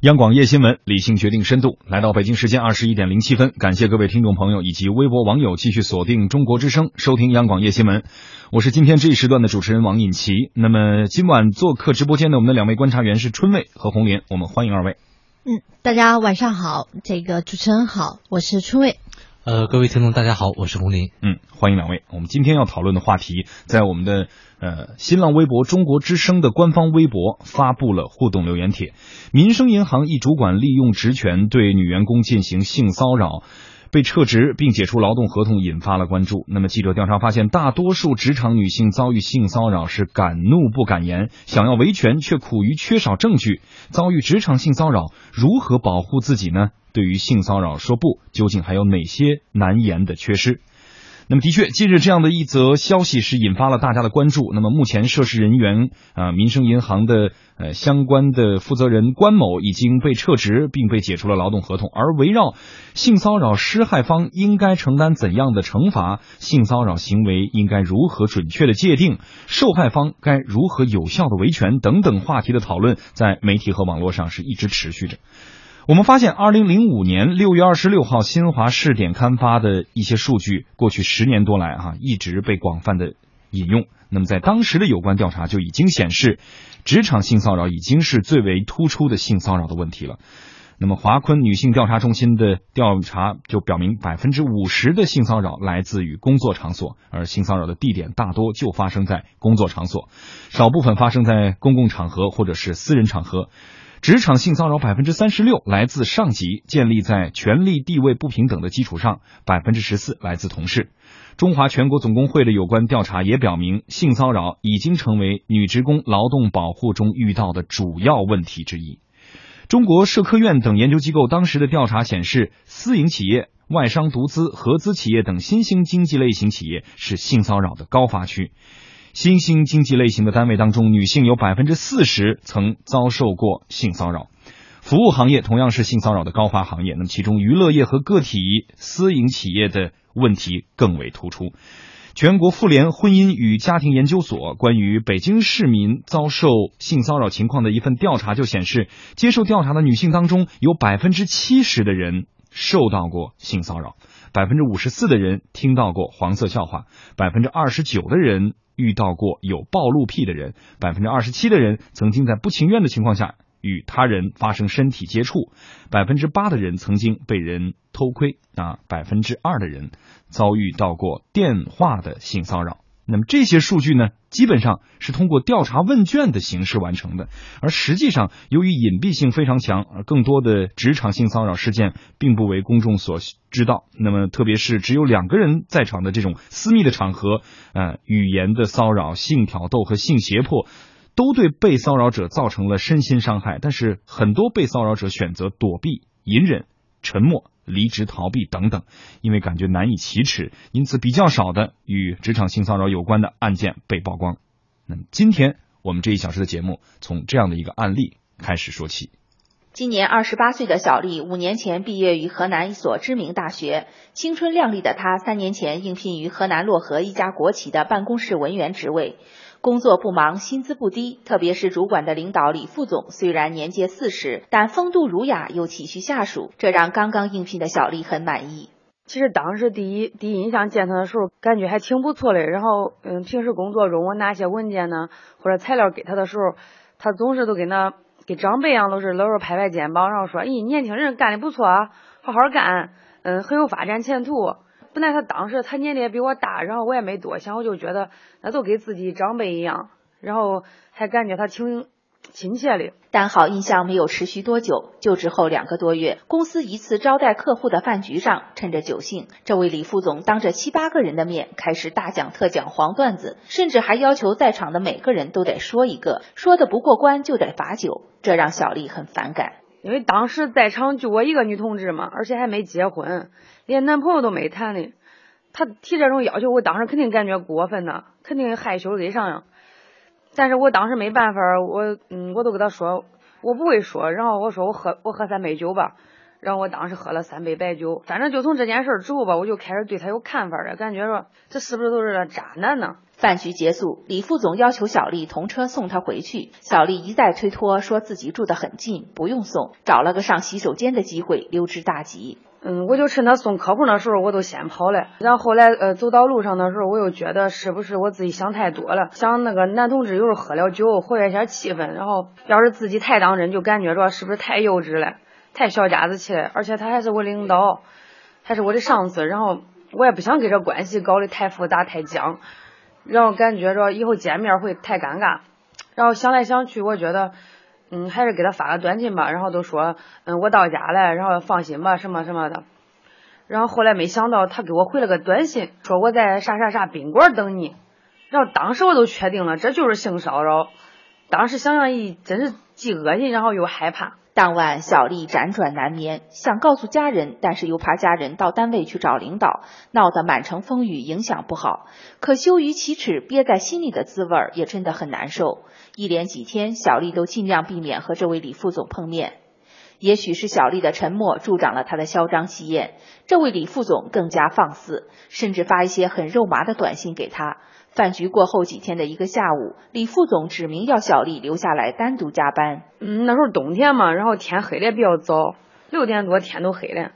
央广夜新闻，理性决定深度。来到北京时间二十一点零七分，感谢各位听众朋友以及微博网友继续锁定中国之声，收听央广夜新闻。我是今天这一时段的主持人王尹奇。那么今晚做客直播间的我们的两位观察员是春卫和红莲，我们欢迎二位。嗯，大家晚上好，这个主持人好，我是春卫。呃，各位听众大家好，我是红林。嗯，欢迎两位。我们今天要讨论的话题，在我们的呃新浪微博中国之声的官方微博发布了互动留言帖。民生银行一主管利用职权对女员工进行性骚扰。被撤职并解除劳动合同，引发了关注。那么，记者调查发现，大多数职场女性遭遇性骚扰是敢怒不敢言，想要维权却苦于缺少证据。遭遇职场性骚扰，如何保护自己呢？对于性骚扰说不，究竟还有哪些难言的缺失？那么，的确，近日这样的一则消息是引发了大家的关注。那么，目前涉事人员啊，民生银行的呃相关的负责人关某已经被撤职，并被解除了劳动合同。而围绕性骚扰施害方应该承担怎样的惩罚，性骚扰行为应该如何准确的界定，受害方该如何有效的维权等等话题的讨论，在媒体和网络上是一直持续着。我们发现，二零零五年六月二十六号，新华试点刊发的一些数据，过去十年多来啊，一直被广泛的引用。那么，在当时的有关调查就已经显示，职场性骚扰已经是最为突出的性骚扰的问题了。那么，华坤女性调查中心的调查就表明，百分之五十的性骚扰来自于工作场所，而性骚扰的地点大多就发生在工作场所，少部分发生在公共场合或者是私人场合。职场性骚扰百分之三十六来自上级，建立在权力地位不平等的基础上；百分之十四来自同事。中华全国总工会的有关调查也表明，性骚扰已经成为女职工劳动保护中遇到的主要问题之一。中国社科院等研究机构当时的调查显示，私营企业、外商独资、合资企业等新兴经济类型企业是性骚扰的高发区。新兴经济类型的单位当中，女性有百分之四十曾遭受过性骚扰。服务行业同样是性骚扰的高发行业，那么其中娱乐业和个体私营企业的问题更为突出。全国妇联婚姻与家庭研究所关于北京市民遭受性骚扰情况的一份调查就显示，接受调查的女性当中，有百分之七十的人受到过性骚扰，百分之五十四的人听到过黄色笑话，百分之二十九的人。遇到过有暴露癖的人，百分之二十七的人曾经在不情愿的情况下与他人发生身体接触，百分之八的人曾经被人偷窥啊，百分之二的人遭遇到过电话的性骚扰。那么这些数据呢，基本上是通过调查问卷的形式完成的，而实际上由于隐蔽性非常强，而更多的职场性骚扰事件并不为公众所知道。那么特别是只有两个人在场的这种私密的场合，呃，语言的骚扰、性挑逗和性胁迫，都对被骚扰者造成了身心伤害。但是很多被骚扰者选择躲避、隐忍、沉默。离职逃避等等，因为感觉难以启齿，因此比较少的与职场性骚扰有关的案件被曝光。那么今天我们这一小时的节目，从这样的一个案例开始说起。今年二十八岁的小丽，五年前毕业于河南一所知名大学，青春靓丽的她，三年前应聘于河南漯河一家国企的办公室文员职位。工作不忙，薪资不低，特别是主管的领导李副总，虽然年届四十，但风度儒雅又体恤下属，这让刚刚应聘的小丽很满意。其实当时第一第一印象见他的时候，感觉还挺不错的。然后，嗯，平时工作中我拿些文件呢或者材料给他的时候，他总是都跟那跟长辈一样，都是老是拍拍肩膀，然后说：“咦，年轻人干的不错啊，好好干，嗯，很有发展前途。”本来他当时他年龄也比我大，然后我也没多想，我就觉得那都跟自己长辈一样，然后还感觉他挺亲切的。但好印象没有持续多久，就职后两个多月，公司一次招待客户的饭局上，趁着酒兴，这位李副总当着七八个人的面开始大讲特讲黄段子，甚至还要求在场的每个人都得说一个，说的不过关就得罚酒，这让小丽很反感。因为当时在场就我一个女同志嘛，而且还没结婚。连男朋友都没谈呢，他提这种要求，我当时肯定感觉过分呐，肯定害羞的上呀。但是我当时没办法，我嗯，我都跟他说，我不会说，然后我说我喝我喝三杯酒吧，然后我当时喝了三杯白酒，反正就从这件事之后吧，我就开始对他有看法了，感觉说这是不是都是渣男呢？饭局结束，李副总要求小丽同车送他回去，小丽一再推脱，说自己住得很近，不用送，找了个上洗手间的机会，溜之大吉。嗯，我就趁他送客户的时候，我都先跑了。然后后来呃走到路上的时候，我又觉得是不是我自己想太多了，想那个男同志有时候喝了酒活跃一下气氛，然后要是自己太当真，就感觉着是不是太幼稚了，太小家子气了。而且他还是我领导，还是我的上司，然后我也不想给这关系搞得太复杂太僵，然后感觉着以后见面会太尴尬。然后想来想去，我觉得。嗯，还是给他发个短信吧，然后都说，嗯，我到家了，然后放心吧，什么什么的。然后后来没想到他给我回了个短信，说我在啥啥啥宾馆等你。然后当时我都确定了，这就是性骚扰。当时想想一，真是既恶心，然后又害怕。当晚，小丽辗转难眠，想告诉家人，但是又怕家人到单位去找领导，闹得满城风雨，影响不好。可羞于启齿，憋在心里的滋味也真的很难受。一连几天，小丽都尽量避免和这位李副总碰面。也许是小丽的沉默助长了他的嚣张气焰，这位李副总更加放肆，甚至发一些很肉麻的短信给他。饭局过后几天的一个下午，李副总指明要小丽留下来单独加班。嗯，那时候冬天嘛，然后天黑的比较早，六点多天都黑了。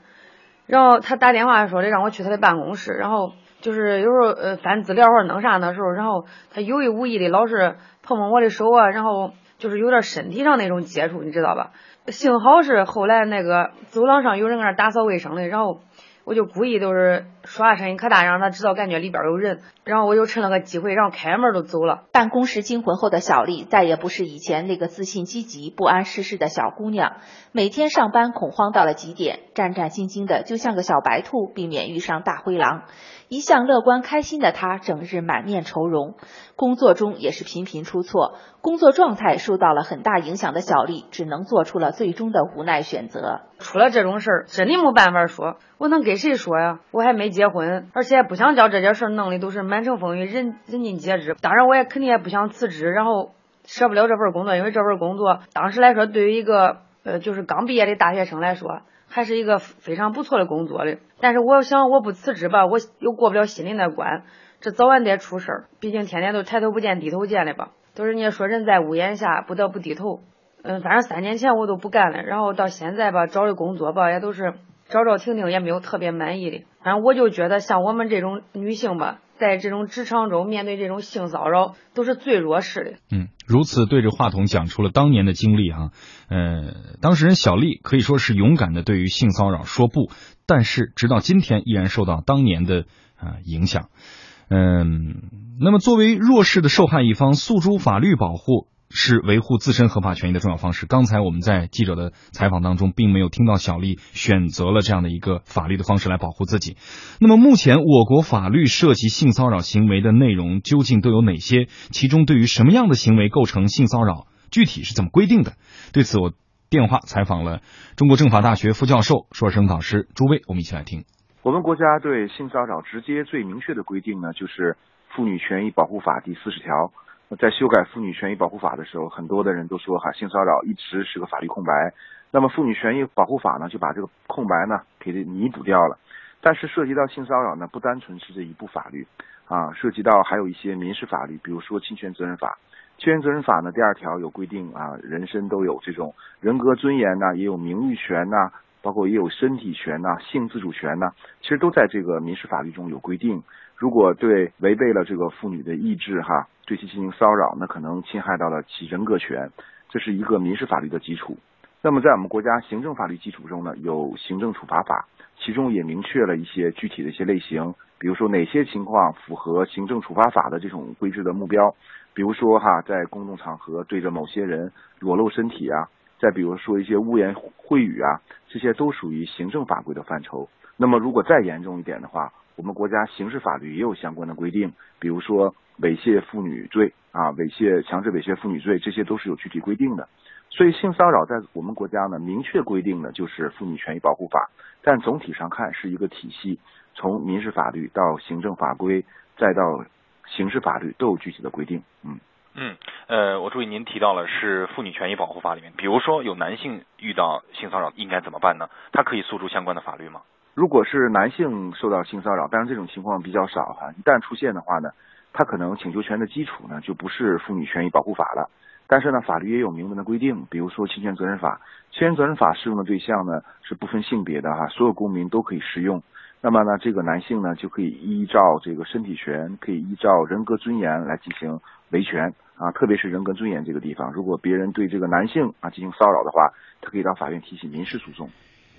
然后他打电话说的让我去他的办公室，然后就是有时候呃翻资料或者弄啥的时候，然后他有意无意的老是碰碰我的手啊，然后就是有点身体上那种接触，你知道吧？幸好是后来那个走廊上有人搁那打扫卫生嘞，然后。我就故意都是说话声音可大，让他知道感觉里边有人，然后我就趁了个机会，然后开门就走了。办公室惊魂后的小丽再也不是以前那个自信积极、不谙世事的小姑娘，每天上班恐慌到了极点，战战兢兢的，就像个小白兔，避免遇上大灰狼。一向乐观开心的他，整日满面愁容，工作中也是频频出错，工作状态受到了很大影响的小丽，只能做出了最终的无奈选择。出了这种事儿，真的没办法说，我能跟谁说呀？我还没结婚，而且不想叫这件事弄的都是满城风雨，人人尽皆知。当然，我也肯定也不想辞职，然后舍不了这份工作，因为这份工作当时来说，对于一个呃就是刚毕业的大学生来说。还是一个非常不错的工作的，但是我想我不辞职吧，我又过不了心里那关，这早晚得出事儿。毕竟天天都抬头不见低头见的吧，都是人家说人在屋檐下，不得不低头。嗯，反正三年前我都不干了，然后到现在吧，找的工作吧也都是找找停停，也没有特别满意的。反正我就觉得像我们这种女性吧。在这种职场中，面对这种性骚扰，都是最弱势的。嗯，如此对着话筒讲出了当年的经历哈。呃，当事人小丽可以说是勇敢的对于性骚扰说不，但是直到今天依然受到当年的啊影响。嗯，那么作为弱势的受害一方，诉诸法律保护。是维护自身合法权益的重要方式。刚才我们在记者的采访当中，并没有听到小丽选择了这样的一个法律的方式来保护自己。那么，目前我国法律涉及性骚扰行为的内容究竟都有哪些？其中对于什么样的行为构成性骚扰，具体是怎么规定的？对此，我电话采访了中国政法大学副教授、硕士生导师朱威，我们一起来听。我们国家对性骚扰直接最明确的规定呢，就是《妇女权益保护法》第四十条。在修改《妇女权益保护法》的时候，很多的人都说哈，性骚扰一直是个法律空白。那么《妇女权益保护法》呢，就把这个空白呢给弥补掉了。但是涉及到性骚扰呢，不单纯是这一部法律啊，涉及到还有一些民事法律，比如说《侵权责任法》。《侵权责任法》呢，第二条有规定啊，人身都有这种人格尊严呐，也有名誉权呐，包括也有身体权呐、性自主权呐，其实都在这个民事法律中有规定。如果对违背了这个妇女的意志哈，对其进行骚扰，那可能侵害到了其人格权，这是一个民事法律的基础。那么在我们国家行政法律基础中呢，有行政处罚法，其中也明确了一些具体的一些类型，比如说哪些情况符合行政处罚法的这种规制的目标，比如说哈，在公众场合对着某些人裸露身体啊，再比如说一些污言秽语啊，这些都属于行政法规的范畴。那么如果再严重一点的话，我们国家刑事法律也有相关的规定，比如说猥亵妇女罪啊，猥亵、强制猥亵妇女罪，这些都是有具体规定的。所以性骚扰在我们国家呢，明确规定的就是《妇女权益保护法》，但总体上看是一个体系，从民事法律到行政法规，再到刑事法律都有具体的规定。嗯，嗯，呃，我注意您提到了是妇女权益保护法里面，比如说有男性遇到性骚扰应该怎么办呢？他可以诉诸相关的法律吗？如果是男性受到性骚扰，当然这种情况比较少哈，一旦出现的话呢，他可能请求权的基础呢就不是妇女权益保护法了。但是呢，法律也有明文的规定，比如说侵权责任法，侵权责任法适用的对象呢是不分性别的哈，所有公民都可以适用。那么呢，这个男性呢就可以依照这个身体权，可以依照人格尊严来进行维权啊，特别是人格尊严这个地方，如果别人对这个男性啊进行骚扰的话，他可以到法院提起民事诉讼。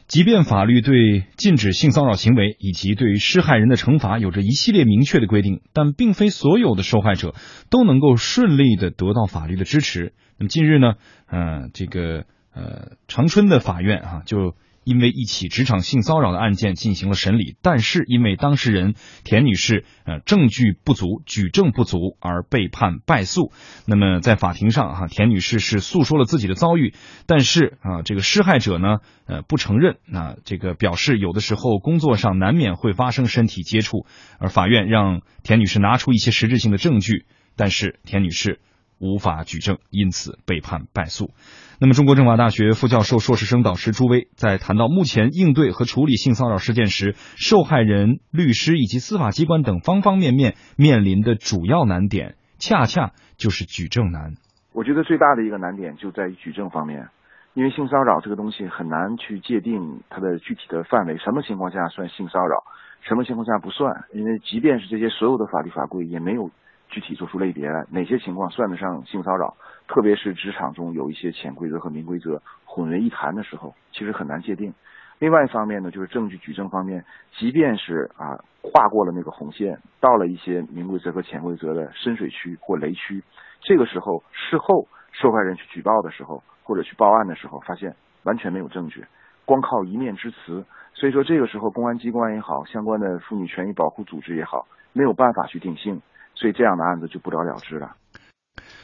即便法律对禁止性骚扰行为以及对于施害人的惩罚有着一系列明确的规定，但并非所有的受害者都能够顺利的得到法律的支持。那么近日呢，嗯，这个呃长春的法院啊就。因为一起职场性骚扰的案件进行了审理，但是因为当事人田女士呃证据不足、举证不足而被判败诉。那么在法庭上哈，田女士是诉说了自己的遭遇，但是啊这个施害者呢呃不承认，那这个表示有的时候工作上难免会发生身体接触，而法院让田女士拿出一些实质性的证据，但是田女士。无法举证，因此被判败诉。那么，中国政法大学副教授、硕士生导师朱威在谈到目前应对和处理性骚扰事件时，受害人、律师以及司法机关等方方面面面临的主要难点，恰恰就是举证难。我觉得最大的一个难点就在于举证方面，因为性骚扰这个东西很难去界定它的具体的范围，什么情况下算性骚扰，什么情况下不算。因为即便是这些所有的法律法规，也没有。具体做出类别来，哪些情况算得上性骚扰？特别是职场中有一些潜规则和明规则混为一谈的时候，其实很难界定。另外一方面呢，就是证据举证方面，即便是啊跨过了那个红线，到了一些明规则和潜规则的深水区或雷区，这个时候事后受害人去举报的时候，或者去报案的时候，发现完全没有证据，光靠一面之词。所以说这个时候公安机关也好，相关的妇女权益保护组织也好，没有办法去定性。所以这样的案子就不了了之了。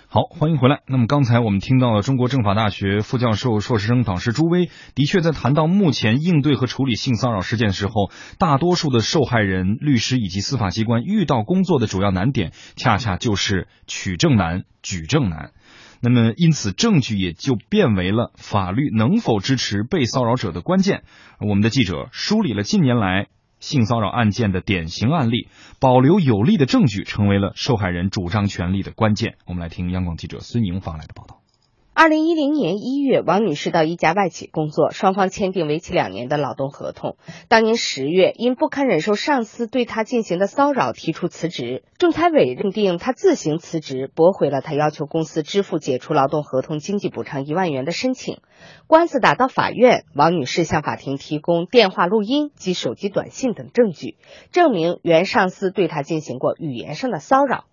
好，欢迎回来。那么刚才我们听到了中国政法大学副教授、硕士生导师朱威，的确在谈到目前应对和处理性骚扰事件的时候，大多数的受害人、律师以及司法机关遇到工作的主要难点，恰恰就是取证难、举证难。那么因此，证据也就变为了法律能否支持被骚扰者的关键。我们的记者梳理了近年来。性骚扰案件的典型案例，保留有力的证据，成为了受害人主张权利的关键。我们来听央广记者孙莹发来的报道。二零一零年一月，王女士到一家外企工作，双方签订为期两年的劳动合同。当年十月，因不堪忍受上司对她进行的骚扰，提出辞职。仲裁委认定她自行辞职，驳回了她要求公司支付解除劳动合同经济补偿一万元的申请。官司打到法院，王女士向法庭提供电话录音及手机短信等证据，证明原上司对她进行过语言上的骚扰。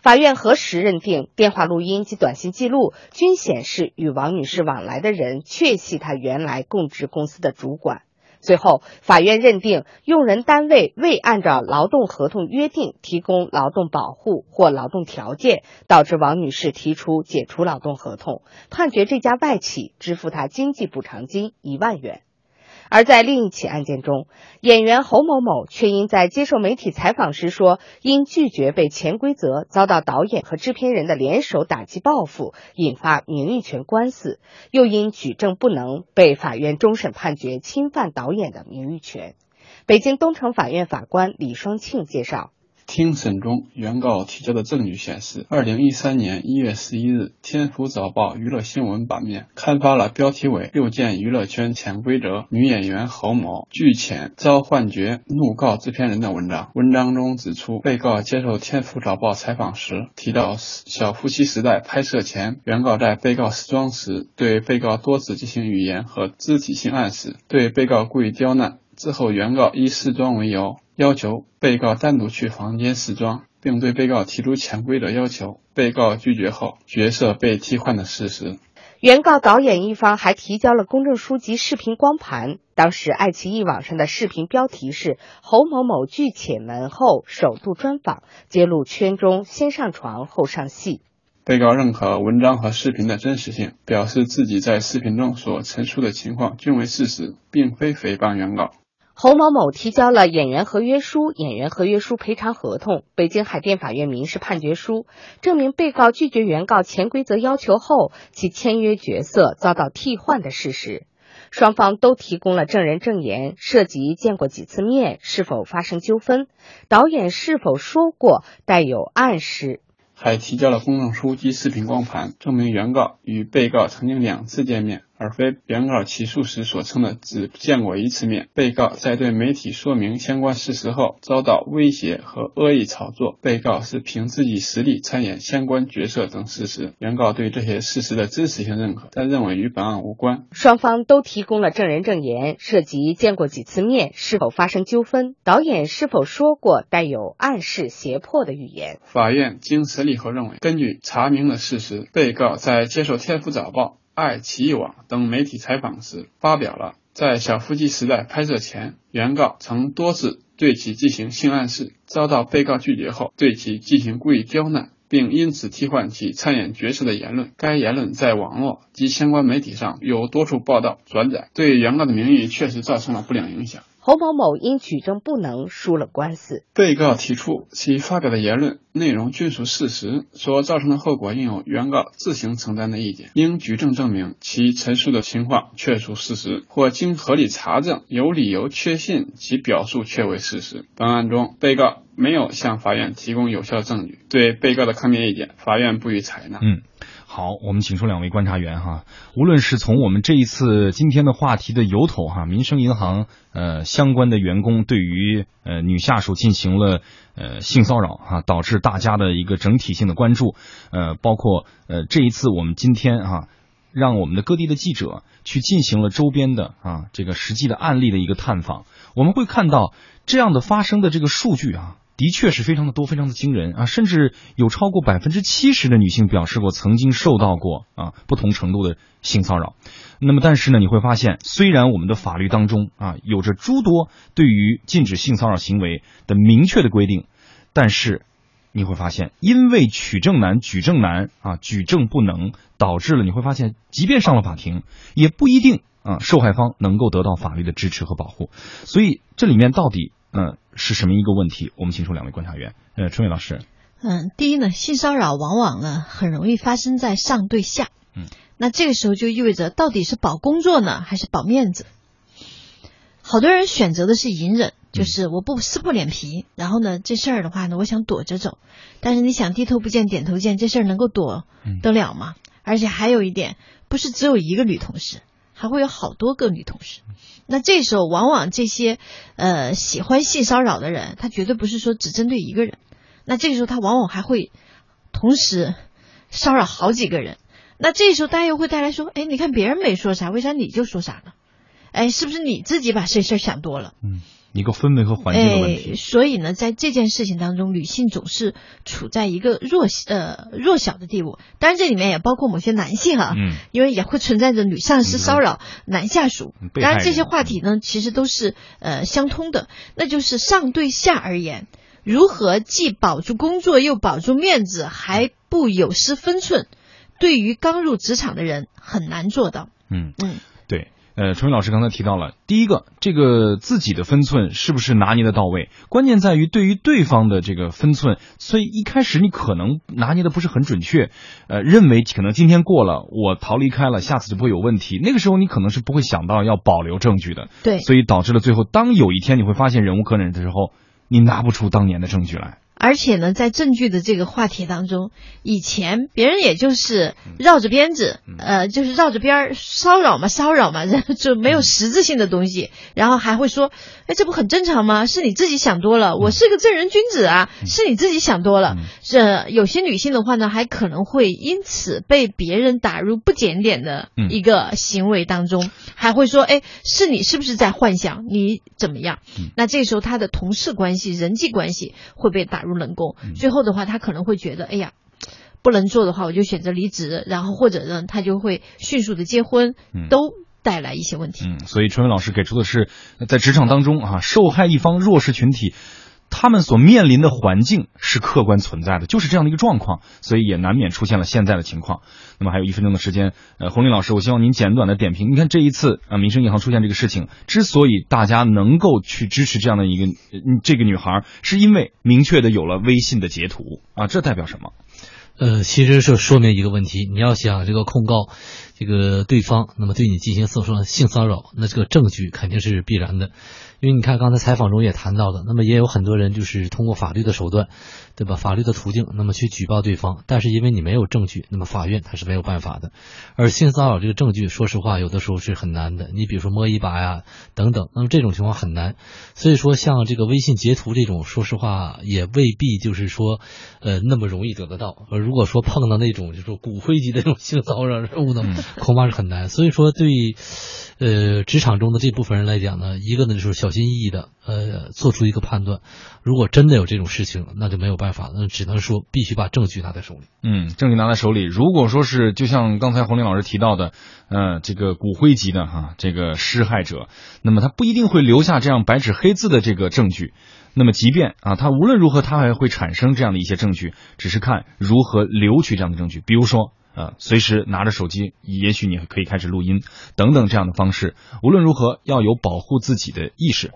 法院核实认定，电话录音及短信记录均显示与王女士往来的人确系她原来供职公司的主管。最后，法院认定用人单位未按照劳动合同约定提供劳动保护或劳动条件，导致王女士提出解除劳动合同，判决这家外企支付她经济补偿金一万元。而在另一起案件中，演员侯某某却因在接受媒体采访时说因拒绝被潜规则，遭到导演和制片人的联手打击报复，引发名誉权官司，又因举证不能，被法院终审判决侵犯导演的名誉权。北京东城法院法官李双庆介绍。庭审中，原告提交的证据显示，二零一三年一月十一日，《天府早报》娱乐新闻版面刊发了标题为“又见娱乐圈潜规则，女演员侯某拒潜遭幻觉，怒告制片人”的文章。文章中指出，被告接受《天府早报》采访时提到，《小夫妻时代》拍摄前，原告在被告试妆时对被告多次进行语言和肢体性暗示，对被告故意刁难。之后，原告以试妆为由。要求被告单独去房间试装，并对被告提出潜规则要求。被告拒绝后，角色被替换的事实。原告导演一方还提交了公证书及视频光盘。当时，爱奇艺网上的视频标题是“侯某某拒且门后首度专访，揭露圈中先上床后上戏”。被告认可文章和视频的真实性，表示自己在视频中所陈述的情况均为事实，并非诽谤原告。侯某某提交了演员合约书、演员合约书赔偿合同、北京海淀法院民事判决书，证明被告拒绝原告潜规则要求后，其签约角色遭到替换的事实。双方都提供了证人证言，涉及见过几次面、是否发生纠纷、导演是否说过带有暗示。还提交了公证书及视频光盘，证明原告与被告曾经两次见面。而非原告起诉时所称的只见过一次面。被告在对媒体说明相关事实后，遭到威胁和恶意炒作。被告是凭自己实力参演相关角色等事实。原告对这些事实的真实性认可，但认为与本案无关。双方都提供了证人证言，涉及见过几次面、是否发生纠纷、导演是否说过带有暗示、胁迫的语言。法院经审理后认为，根据查明的事实，被告在接受《天府早报》。爱奇艺网等媒体采访时，发表了在小夫妻时代拍摄前，原告曾多次对其进行性暗示，遭到被告拒绝后，对其进行故意刁难，并因此替换其参演角色的言论。该言论在网络及相关媒体上有多处报道转载，对原告的名誉确实造成了不良影响。侯某某因举证不能输了官司。被告提出其发表的言论内容均属事实，所造成的后果应由原告自行承担的意见。应举证证明其陈述的情况确属事实，或经合理查证有理由确信其表述确为事实。本案中，被告没有向法院提供有效证据，对被告的抗辩意见，法院不予采纳。嗯。好，我们请出两位观察员哈。无论是从我们这一次今天的话题的由头哈，民生银行呃相关的员工对于呃女下属进行了呃性骚扰哈，导致大家的一个整体性的关注。呃，包括呃这一次我们今天啊，让我们的各地的记者去进行了周边的啊这个实际的案例的一个探访，我们会看到这样的发生的这个数据啊。的确是非常的多，非常的惊人啊！甚至有超过百分之七十的女性表示过曾经受到过啊不同程度的性骚扰。那么，但是呢，你会发现，虽然我们的法律当中啊有着诸多对于禁止性骚扰行为的明确的规定，但是你会发现，因为取证难、举证难啊、举证不能，导致了你会发现，即便上了法庭，也不一定啊受害方能够得到法律的支持和保护。所以，这里面到底？嗯，是什么一个问题？我们请出两位观察员。呃，春雨老师。嗯，第一呢，性骚扰往往呢很容易发生在上对下。嗯。那这个时候就意味着到底是保工作呢，还是保面子？好多人选择的是隐忍，就是我不撕破脸皮，然后呢，这事儿的话呢，我想躲着走。但是你想低头不见点头见，这事儿能够躲得了吗？而且还有一点，不是只有一个女同事。还会有好多个女同事，那这时候往往这些呃喜欢性骚扰的人，他绝对不是说只针对一个人，那这个时候他往往还会同时骚扰好几个人，那这时候大家又会带来说，哎，你看别人没说啥，为啥你就说啥呢？哎，是不是你自己把这事儿想多了？嗯。一个氛围和环境的问题，所以呢，在这件事情当中，女性总是处在一个弱呃弱小的地步。当然，这里面也包括某些男性啊，嗯，因为也会存在着女上司骚扰男下属。当然，这些话题呢，其实都是呃相通的。那就是上对下而言，如何既保住工作又保住面子，还不有失分寸，对于刚入职场的人很难做到。嗯嗯。呃，春雨老师刚才提到了，第一个，这个自己的分寸是不是拿捏的到位？关键在于对于对方的这个分寸，所以一开始你可能拿捏的不是很准确，呃，认为可能今天过了，我逃离开了，下次就不会有问题。那个时候你可能是不会想到要保留证据的，对，所以导致了最后，当有一天你会发现忍无可忍的时候，你拿不出当年的证据来。而且呢，在证据的这个话题当中，以前别人也就是绕着鞭子，呃，就是绕着边儿骚扰嘛，骚扰嘛，然 后就没有实质性的东西，然后还会说，哎，这不很正常吗？是你自己想多了，我是个正人君子啊，是你自己想多了。这有些女性的话呢，还可能会因此被别人打入不检点的一个行为当中，还会说，哎，是你是不是在幻想？你怎么样？那这时候她的同事关系、人际关系会被打入。入冷宫，最后的话，他可能会觉得，哎呀，不能做的话，我就选择离职，然后或者呢，他就会迅速的结婚，都带来一些问题。嗯，所以春文老师给出的是，在职场当中啊，受害一方弱势群体他们所面临的环境是客观存在的，就是这样的一个状况，所以也难免出现了现在的情况。那么还有一分钟的时间，呃，洪林老师，我希望您简短的点评。你看这一次啊，民生银行出现这个事情，之所以大家能够去支持这样的一个这个女孩，是因为明确的有了微信的截图啊，这代表什么？呃，其实是说明一个问题，你要想这个控告这个对方，那么对你进行诉讼性骚扰，那这个证据肯定是必然的。因为你看刚才采访中也谈到的，那么也有很多人就是通过法律的手段，对吧？法律的途径，那么去举报对方，但是因为你没有证据，那么法院他是没有办法的。而性骚扰这个证据，说实话，有的时候是很难的。你比如说摸一把呀，等等，那么这种情况很难。所以说，像这个微信截图这种，说实话也未必就是说，呃，那么容易得得到。而如果说碰到那种就是骨灰级的这种性骚扰任务呢，恐怕是很难。所以说对。呃，职场中的这部分人来讲呢，一个呢就是小心翼翼的，呃，做出一个判断。如果真的有这种事情，那就没有办法，那只能说必须把证据拿在手里。嗯，证据拿在手里。如果说是就像刚才洪林老师提到的，呃，这个骨灰级的哈，这个施害者，那么他不一定会留下这样白纸黑字的这个证据。那么即便啊，他无论如何，他还会产生这样的一些证据，只是看如何留取这样的证据。比如说。呃，随时拿着手机，也许你可以开始录音，等等这样的方式。无论如何，要有保护自己的意识。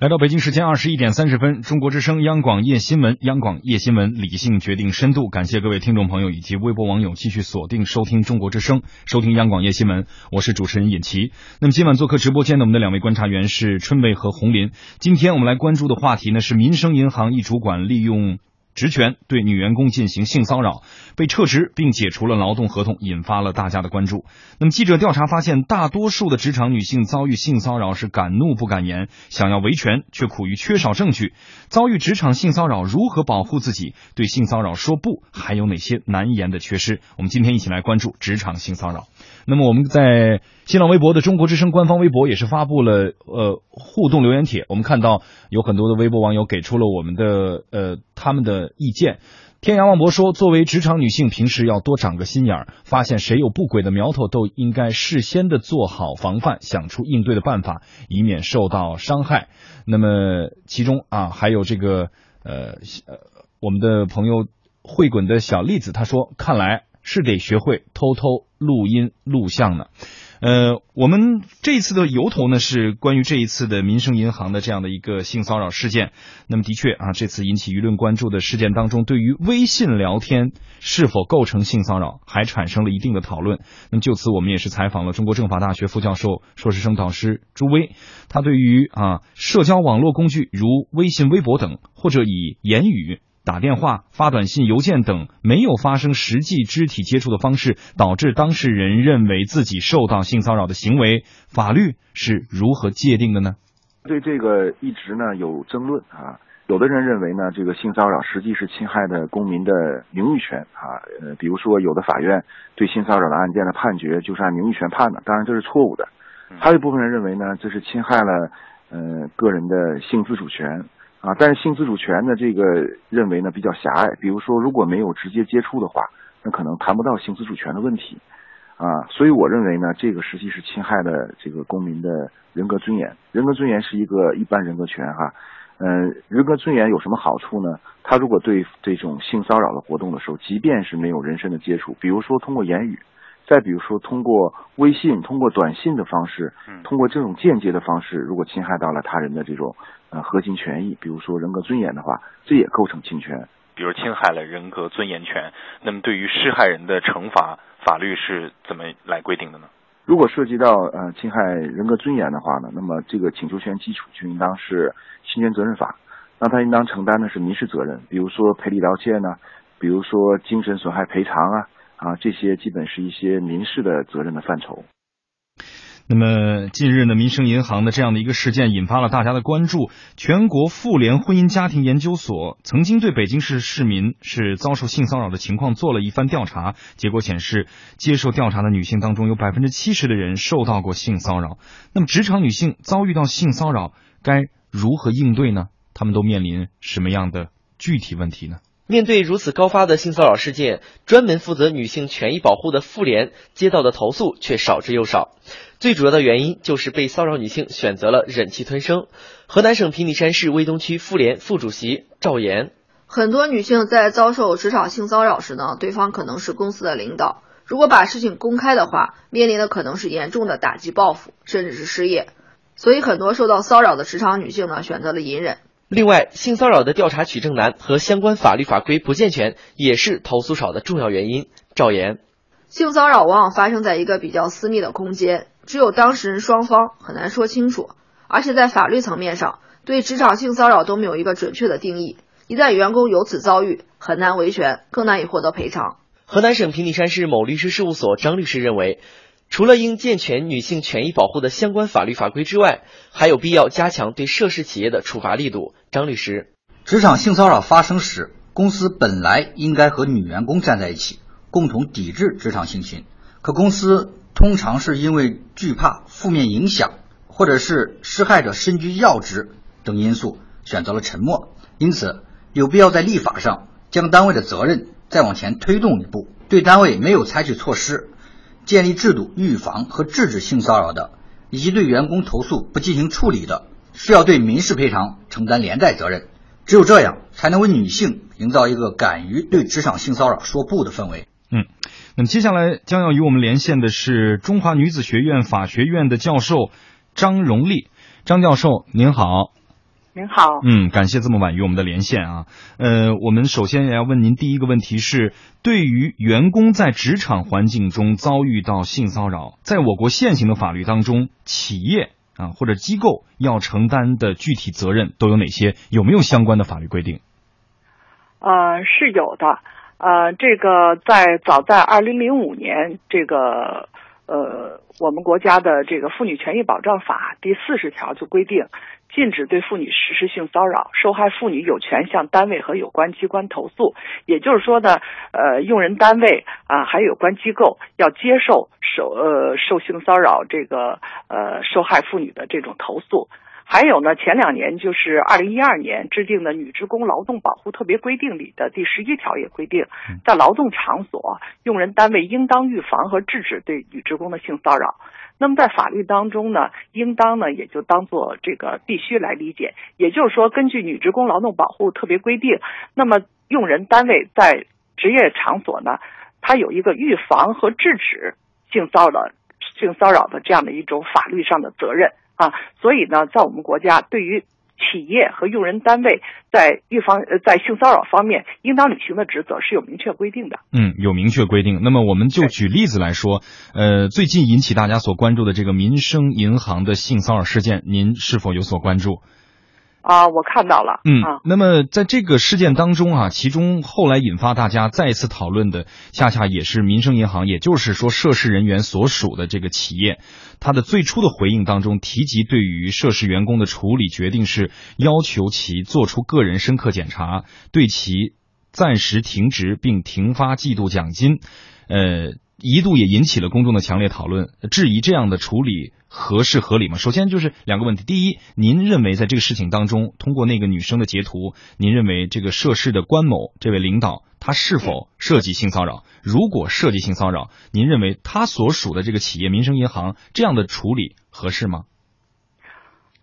来到北京时间二十一点三十分，中国之声央广夜新闻，央广夜新闻，理性决定深度。感谢各位听众朋友以及微博网友继续锁定收听中国之声，收听央广夜新闻。我是主持人尹奇。那么今晚做客直播间的我们的两位观察员是春梅和红林。今天我们来关注的话题呢是民生银行一主管利用。职权对女员工进行性骚扰，被撤职并解除了劳动合同，引发了大家的关注。那么，记者调查发现，大多数的职场女性遭遇性骚扰是敢怒不敢言，想要维权却苦于缺少证据。遭遇职场性骚扰，如何保护自己？对性骚扰说不，还有哪些难言的缺失？我们今天一起来关注职场性骚扰。那么我们在新浪微博的中国之声官方微博也是发布了呃互动留言帖，我们看到有很多的微博网友给出了我们的呃他们的意见。天涯望博说，作为职场女性，平时要多长个心眼儿，发现谁有不轨的苗头，都应该事先的做好防范，想出应对的办法，以免受到伤害。那么其中啊还有这个呃呃我们的朋友会滚的小栗子他说，看来。是得学会偷偷录音录像呢，呃，我们这一次的由头呢是关于这一次的民生银行的这样的一个性骚扰事件。那么的确啊，这次引起舆论关注的事件当中，对于微信聊天是否构成性骚扰，还产生了一定的讨论。那么就此，我们也是采访了中国政法大学副教授、硕士生导师朱威，他对于啊社交网络工具如微信、微博等，或者以言语。打电话、发短信、邮件等没有发生实际肢体接触的方式，导致当事人认为自己受到性骚扰的行为，法律是如何界定的呢？对这个一直呢有争论啊，有的人认为呢，这个性骚扰实际是侵害的公民的名誉权啊，呃，比如说有的法院对性骚扰的案件的判决就是按名誉权判的，当然这是错误的。还有一部分人认为呢，这是侵害了呃个人的性自主权。啊，但是性自主权的这个认为呢比较狭隘，比如说如果没有直接接触的话，那可能谈不到性自主权的问题，啊，所以我认为呢，这个实际是侵害了这个公民的人格尊严。人格尊严是一个一般人格权哈，嗯，人格尊严有什么好处呢？他如果对这种性骚扰的活动的时候，即便是没有人身的接触，比如说通过言语。再比如说，通过微信、通过短信的方式，通过这种间接的方式，如果侵害到了他人的这种呃核心权益，比如说人格尊严的话，这也构成侵权。比如侵害了人格尊严权，那么对于施害人的惩罚，法律是怎么来规定的呢？如果涉及到呃侵害人格尊严的话呢，那么这个请求权基础就应当是侵权责任法，那他应当承担的是民事责任，比如说赔礼道歉呢，比如说精神损害赔偿啊。啊，这些基本是一些民事的责任的范畴。那么近日呢，民生银行的这样的一个事件引发了大家的关注。全国妇联婚姻家庭研究所曾经对北京市市民是遭受性骚扰的情况做了一番调查，结果显示，接受调查的女性当中有百分之七十的人受到过性骚扰。那么职场女性遭遇到性骚扰该如何应对呢？她们都面临什么样的具体问题呢？面对如此高发的性骚扰事件，专门负责女性权益保护的妇联接到的投诉却少之又少。最主要的原因就是被骚扰女性选择了忍气吞声。河南省平顶山市卫东区妇联副主席赵岩：很多女性在遭受职场性骚扰时呢，对方可能是公司的领导，如果把事情公开的话，面临的可能是严重的打击报复，甚至是失业。所以，很多受到骚扰的职场女性呢，选择了隐忍。另外，性骚扰的调查取证难和相关法律法规不健全，也是投诉少的重要原因。赵岩，性骚扰往往发生在一个比较私密的空间，只有当事人双方很难说清楚，而且在法律层面上，对职场性骚扰都没有一个准确的定义。一旦员工有此遭遇，很难维权，更难以获得赔偿。河南省平顶山市某律师事务所张律师认为。除了应健全女性权益保护的相关法律法规之外，还有必要加强对涉事企业的处罚力度。张律师，职场性骚扰发生时，公司本来应该和女员工站在一起，共同抵制职场性侵。可公司通常是因为惧怕负面影响，或者是施害者身居要职等因素，选择了沉默。因此，有必要在立法上将单位的责任再往前推动一步，对单位没有采取措施。建立制度预防和制止性骚扰的，以及对员工投诉不进行处理的，需要对民事赔偿承担连带责任。只有这样，才能为女性营造一个敢于对职场性骚扰说不的氛围。嗯，那么接下来将要与我们连线的是中华女子学院法学院的教授张荣丽，张教授您好。您好，嗯，感谢这么晚与我们的连线啊。呃，我们首先要问您第一个问题是，对于员工在职场环境中遭遇到性骚扰，在我国现行的法律当中，企业啊或者机构要承担的具体责任都有哪些？有没有相关的法律规定？呃，是有的。呃，这个在早在二零零五年，这个呃，我们国家的这个妇女权益保障法第四十条就规定。禁止对妇女实施性骚扰，受害妇女有权向单位和有关机关投诉。也就是说呢，呃，用人单位啊，还有关机构要接受受呃受性骚扰这个呃受害妇女的这种投诉。还有呢，前两年就是二零一二年制定的《女职工劳动保护特别规定》里的第十一条也规定，在劳动场所，用人单位应当预防和制止对女职工的性骚扰。那么在法律当中呢，应当呢也就当做这个必须来理解。也就是说，根据《女职工劳动保护特别规定》，那么用人单位在职业场所呢，它有一个预防和制止性骚扰、性骚扰的这样的一种法律上的责任啊。所以呢，在我们国家对于企业和用人单位在预防呃在性骚扰方面应当履行的职责是有明确规定的。嗯，有明确规定。那么我们就举例子来说，呃，最近引起大家所关注的这个民生银行的性骚扰事件，您是否有所关注？啊，我看到了。嗯，那么在这个事件当中啊，其中后来引发大家再次讨论的，恰恰也是民生银行，也就是说涉事人员所属的这个企业，他的最初的回应当中提及，对于涉事员工的处理决定是要求其做出个人深刻检查，对其暂时停职并停发季度奖金，呃。一度也引起了公众的强烈讨论，质疑这样的处理合适合理吗？首先就是两个问题：第一，您认为在这个事情当中，通过那个女生的截图，您认为这个涉事的关某这位领导他是否涉及性骚扰？如果涉及性骚扰，您认为他所属的这个企业民生银行这样的处理合适吗？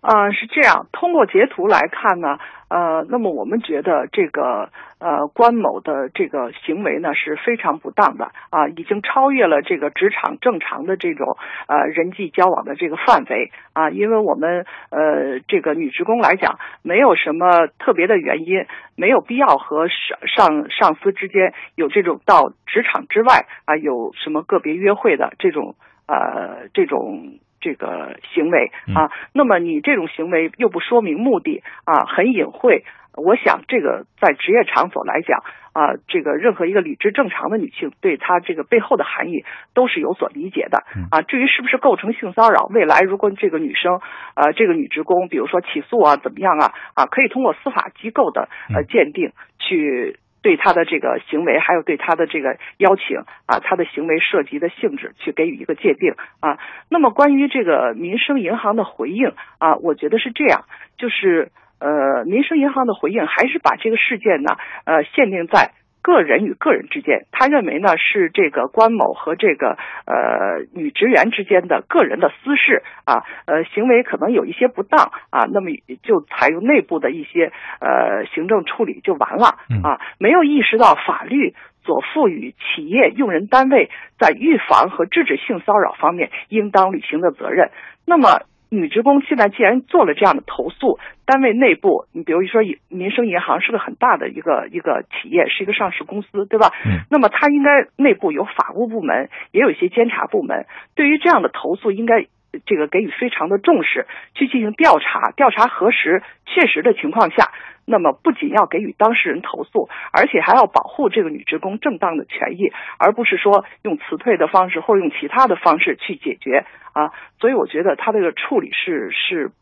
呃，是这样，通过截图来看呢，呃，那么我们觉得这个呃关某的这个行为呢是非常不当的啊，已经超越了这个职场正常的这种呃人际交往的这个范围啊，因为我们呃这个女职工来讲，没有什么特别的原因，没有必要和上上上司之间有这种到职场之外啊有什么个别约会的这种呃这种。这个行为啊，那么你这种行为又不说明目的啊，很隐晦。我想这个在职业场所来讲啊，这个任何一个理智正常的女性，对她这个背后的含义都是有所理解的啊。至于是不是构成性骚扰，未来如果这个女生呃这个女职工，比如说起诉啊怎么样啊啊，可以通过司法机构的呃鉴定去。对他的这个行为，还有对他的这个邀请啊，他的行为涉及的性质，去给予一个界定啊。那么关于这个民生银行的回应啊，我觉得是这样，就是呃，民生银行的回应还是把这个事件呢，呃，限定在。个人与个人之间，他认为呢是这个关某和这个呃女职员之间的个人的私事啊，呃行为可能有一些不当啊，那么就采用内部的一些呃行政处理就完了啊，没有意识到法律所赋予企业用人单位在预防和制止性骚扰方面应当履行的责任，那么。女职工现在既然做了这样的投诉，单位内部，你比如说民生银行是个很大的一个一个企业，是一个上市公司，对吧？嗯。那么它应该内部有法务部门，也有一些监察部门。对于这样的投诉，应该这个给予非常的重视，去进行调查，调查核实确实的情况下。那么不仅要给予当事人投诉，而且还要保护这个女职工正当的权益，而不是说用辞退的方式或者用其他的方式去解决啊。所以我觉得他这个处理是是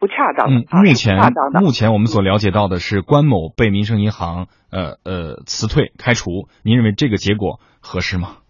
不恰当的。目前目前我们所了解到的是关某被民生银行呃呃辞退开除，您认为这个结果合适吗？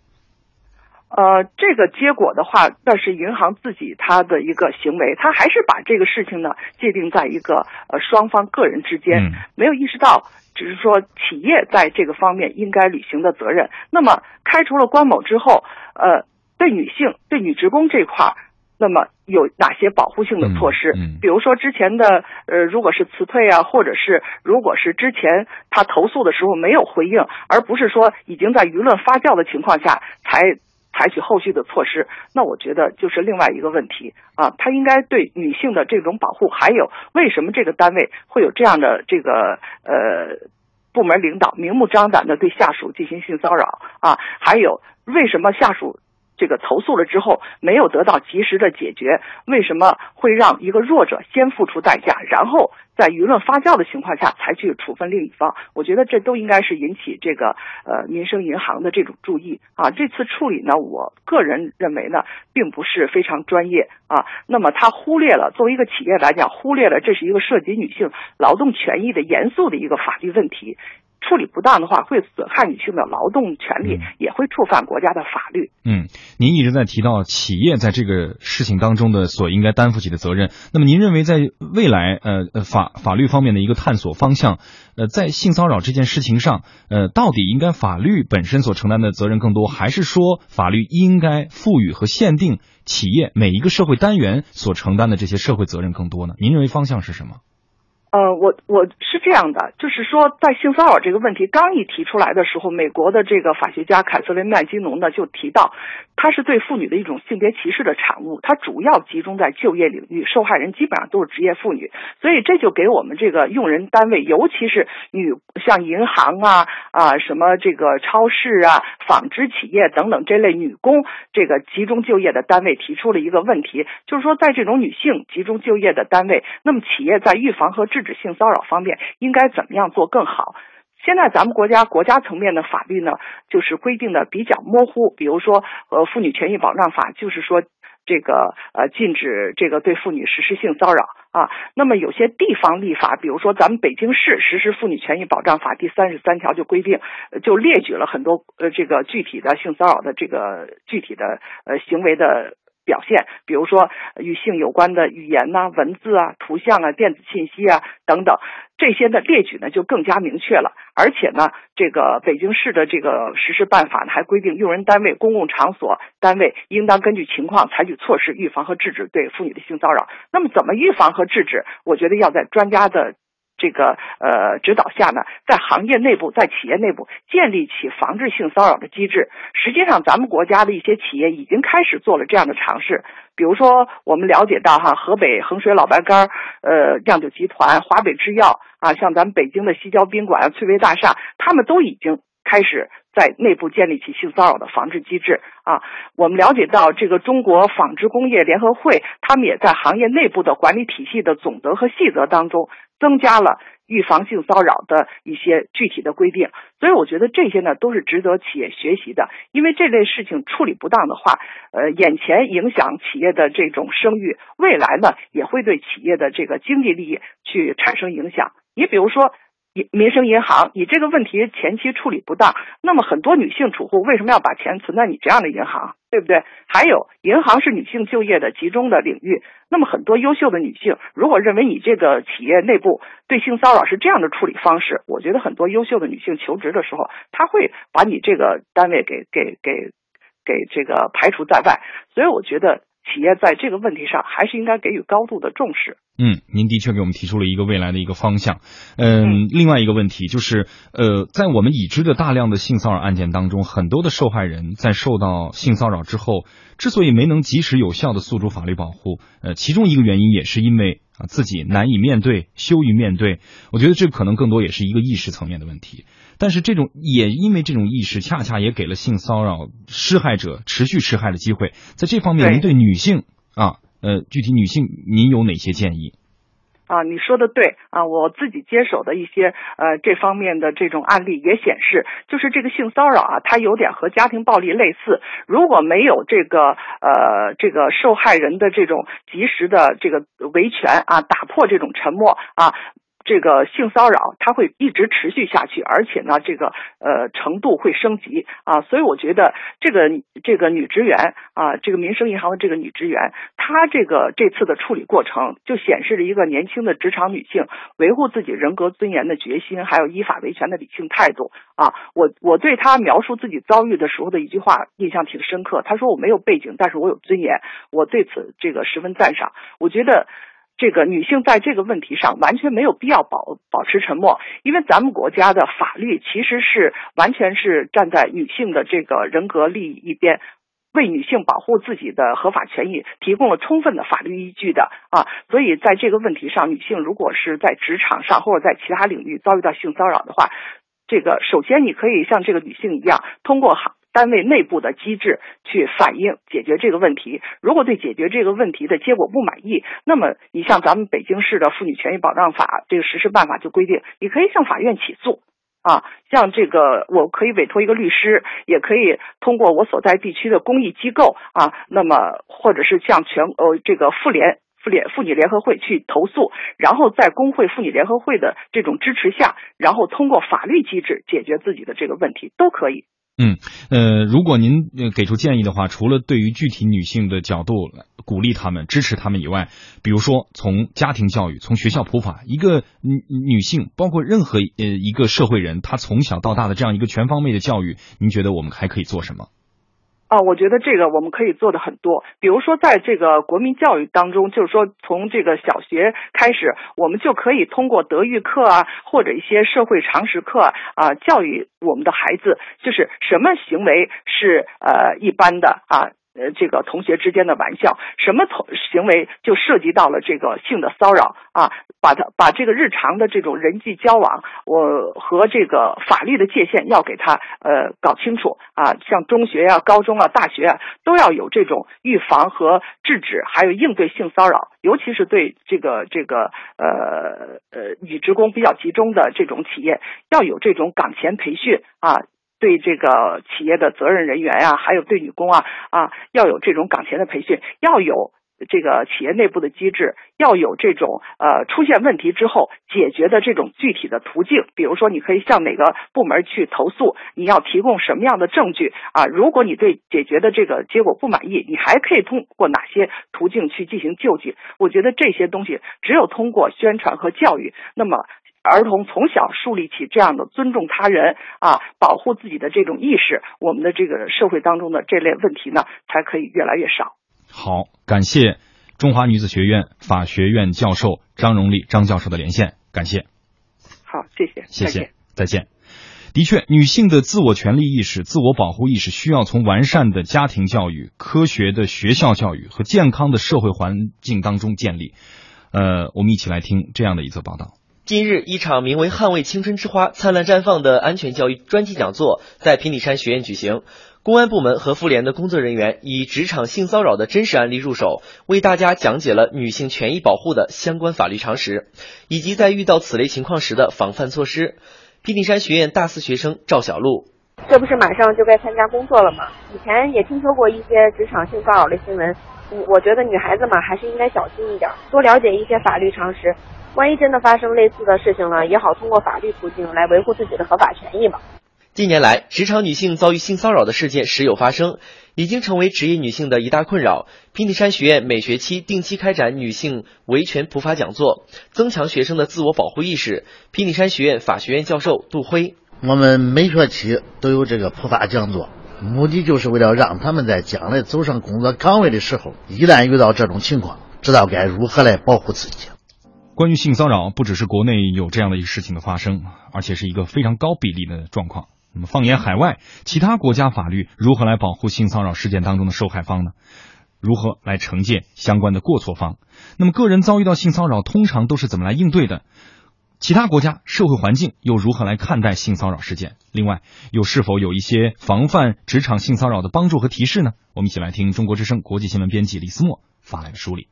呃，这个结果的话，那是银行自己他的一个行为，他还是把这个事情呢界定在一个呃双方个人之间，没有意识到，只是说企业在这个方面应该履行的责任。那么开除了关某之后，呃，对女性对女职工这块儿，那么有哪些保护性的措施？比如说之前的呃，如果是辞退啊，或者是如果是之前他投诉的时候没有回应，而不是说已经在舆论发酵的情况下才。采取后续的措施，那我觉得就是另外一个问题。啊，他应该对女性的这种保护，还有为什么这个单位会有这样的这个呃部门领导明目张胆的对下属进行性骚扰？啊，还有为什么下属这个投诉了之后没有得到及时的解决，为什么会让一个弱者先付出代价，然后？在舆论发酵的情况下才去处分另一方，我觉得这都应该是引起这个呃民生银行的这种注意啊。这次处理呢，我个人认为呢，并不是非常专业啊。那么他忽略了作为一个企业来讲，忽略了这是一个涉及女性劳动权益的严肃的一个法律问题。处理不当的话，会损害女性的劳动权利，也会触犯国家的法律。嗯，您一直在提到企业在这个事情当中的所应该担负起的责任。那么，您认为在未来，呃呃法法律方面的一个探索方向，呃，在性骚扰这件事情上，呃，到底应该法律本身所承担的责任更多，还是说法律应该赋予和限定企业每一个社会单元所承担的这些社会责任更多呢？您认为方向是什么？呃，我我是这样的，就是说，在性骚扰这个问题刚一提出来的时候，美国的这个法学家凯瑟琳麦金农呢就提到，它是对妇女的一种性别歧视的产物，它主要集中在就业领域，受害人基本上都是职业妇女，所以这就给我们这个用人单位，尤其是女像银行啊啊什么这个超市啊、纺织企业等等这类女工这个集中就业的单位提出了一个问题，就是说在这种女性集中就业的单位，那么企业在预防和治制止性骚扰方面应该怎么样做更好？现在咱们国家国家层面的法律呢，就是规定的比较模糊。比如说，呃，妇女权益保障法就是说，这个呃禁止这个对妇女实施性骚扰啊。那么有些地方立法，比如说咱们北京市实施妇女权益保障法第三十三条就规定，就列举了很多呃这个具体的性骚扰的这个具体的呃行为的。表现，比如说与性有关的语言呐、文字啊、图像啊、电子信息啊等等，这些的列举呢就更加明确了。而且呢，这个北京市的这个实施办法呢还规定，用人单位、公共场所单位应当根据情况采取措施，预防和制止对妇女的性骚扰。那么，怎么预防和制止？我觉得要在专家的。这个呃指导下呢，在行业内部，在企业内部建立起防治性骚扰的机制。实际上，咱们国家的一些企业已经开始做了这样的尝试。比如说，我们了解到哈，河北衡水老白干呃酿酒集团、华北制药啊，像咱们北京的西郊宾馆、翠微大厦，他们都已经开始在内部建立起性骚扰的防治机制啊。我们了解到，这个中国纺织工业联合会，他们也在行业内部的管理体系的总则和细则当中。增加了预防性骚扰的一些具体的规定，所以我觉得这些呢都是值得企业学习的。因为这类事情处理不当的话，呃，眼前影响企业的这种声誉，未来呢也会对企业的这个经济利益去产生影响。你比如说，民生银行，你这个问题前期处理不当，那么很多女性储户为什么要把钱存在你这样的银行，对不对？还有，银行是女性就业的集中的领域，那么很多优秀的女性，如果认为你这个企业内部对性骚扰是这样的处理方式，我觉得很多优秀的女性求职的时候，她会把你这个单位给给给给这个排除在外，所以我觉得。企业在这个问题上还是应该给予高度的重视。嗯，您的确给我们提出了一个未来的一个方向。嗯，另外一个问题就是，呃，在我们已知的大量的性骚扰案件当中，很多的受害人在受到性骚扰之后，之所以没能及时有效的诉诸法律保护，呃，其中一个原因也是因为啊自己难以面对，羞于面对。我觉得这可能更多也是一个意识层面的问题。但是这种也因为这种意识，恰恰也给了性骚扰施害者持续施害的机会。在这方面，您对女性啊，呃，具体女性，您有哪些建议？啊，你说的对啊，我自己接手的一些呃这方面的这种案例也显示，就是这个性骚扰啊，它有点和家庭暴力类似。如果没有这个呃这个受害人的这种及时的这个维权啊，打破这种沉默啊。这个性骚扰它会一直持续下去，而且呢，这个呃程度会升级啊，所以我觉得这个这个女职员啊，这个民生银行的这个女职员，她这个这次的处理过程就显示了一个年轻的职场女性维护自己人格尊严的决心，还有依法维权的理性态度啊。我我对她描述自己遭遇的时候的一句话印象挺深刻，她说我没有背景，但是我有尊严，我对此这个十分赞赏。我觉得。这个女性在这个问题上完全没有必要保保持沉默，因为咱们国家的法律其实是完全是站在女性的这个人格利益一边，为女性保护自己的合法权益提供了充分的法律依据的啊。所以在这个问题上，女性如果是在职场上或者在其他领域遭遇到性骚扰的话，这个首先你可以像这个女性一样，通过行。单位内部的机制去反映解决这个问题。如果对解决这个问题的结果不满意，那么你像咱们北京市的妇女权益保障法这个实施办法就规定，你可以向法院起诉啊。像这个，我可以委托一个律师，也可以通过我所在地区的公益机构啊，那么或者是向全呃这个妇联妇联妇女联合会去投诉，然后在工会妇女联合会的这种支持下，然后通过法律机制解决自己的这个问题都可以。嗯，呃，如果您给出建议的话，除了对于具体女性的角度鼓励她们、支持她们以外，比如说从家庭教育、从学校普法，一个女女性，包括任何呃一个社会人，她从小到大的这样一个全方位的教育，您觉得我们还可以做什么？啊，我觉得这个我们可以做的很多，比如说在这个国民教育当中，就是说从这个小学开始，我们就可以通过德育课啊，或者一些社会常识课啊，教育我们的孩子，就是什么行为是呃一般的啊。呃，这个同学之间的玩笑，什么同行为就涉及到了这个性的骚扰啊？把他把这个日常的这种人际交往，我和这个法律的界限要给他呃搞清楚啊。像中学呀、高中啊、大学啊，都要有这种预防和制止，还有应对性骚扰，尤其是对这个这个呃呃女职工比较集中的这种企业，要有这种岗前培训啊。对这个企业的责任人员呀，还有对女工啊啊，要有这种岗前的培训，要有这个企业内部的机制，要有这种呃出现问题之后解决的这种具体的途径。比如说，你可以向哪个部门去投诉，你要提供什么样的证据啊？如果你对解决的这个结果不满意，你还可以通过哪些途径去进行救济？我觉得这些东西只有通过宣传和教育，那么。儿童从小树立起这样的尊重他人啊、保护自己的这种意识，我们的这个社会当中的这类问题呢，才可以越来越少。好，感谢中华女子学院法学院教授张荣丽张教授的连线，感谢。好，谢谢，谢谢，再见。的确，女性的自我权利意识、自我保护意识，需要从完善的家庭教育、科学的学校教育和健康的社会环境当中建立。呃，我们一起来听这样的一则报道。近日，一场名为“捍卫青春之花，灿烂绽放”的安全教育专题讲座在平顶山学院举行。公安部门和妇联的工作人员以职场性骚扰的真实案例入手，为大家讲解了女性权益保护的相关法律常识，以及在遇到此类情况时的防范措施。平顶山学院大四学生赵小璐：“这不是马上就该参加工作了吗？以前也听说过一些职场性骚扰的新闻。”我觉得女孩子嘛，还是应该小心一点，多了解一些法律常识。万一真的发生类似的事情呢，也好通过法律途径来维护自己的合法权益吧。近年来，职场女性遭遇性骚扰的事件时有发生，已经成为职业女性的一大困扰。平顶山学院每学期定期开展女性维权普法讲座，增强学生的自我保护意识。平顶山学院法学院教授杜辉：我们每学期都有这个普法讲座，目的就是为了让他们在将来走上工作岗位的时候，一旦遇到这种情况，知道该如何来保护自己。关于性骚扰，不只是国内有这样的一个事情的发生，而且是一个非常高比例的状况。那么，放眼海外，其他国家法律如何来保护性骚扰事件当中的受害方呢？如何来惩戒相关的过错方？那么，个人遭遇到性骚扰，通常都是怎么来应对的？其他国家社会环境又如何来看待性骚扰事件？另外，又是否有一些防范职场性骚扰的帮助和提示呢？我们一起来听中国之声国际新闻编辑李思墨发来的梳理。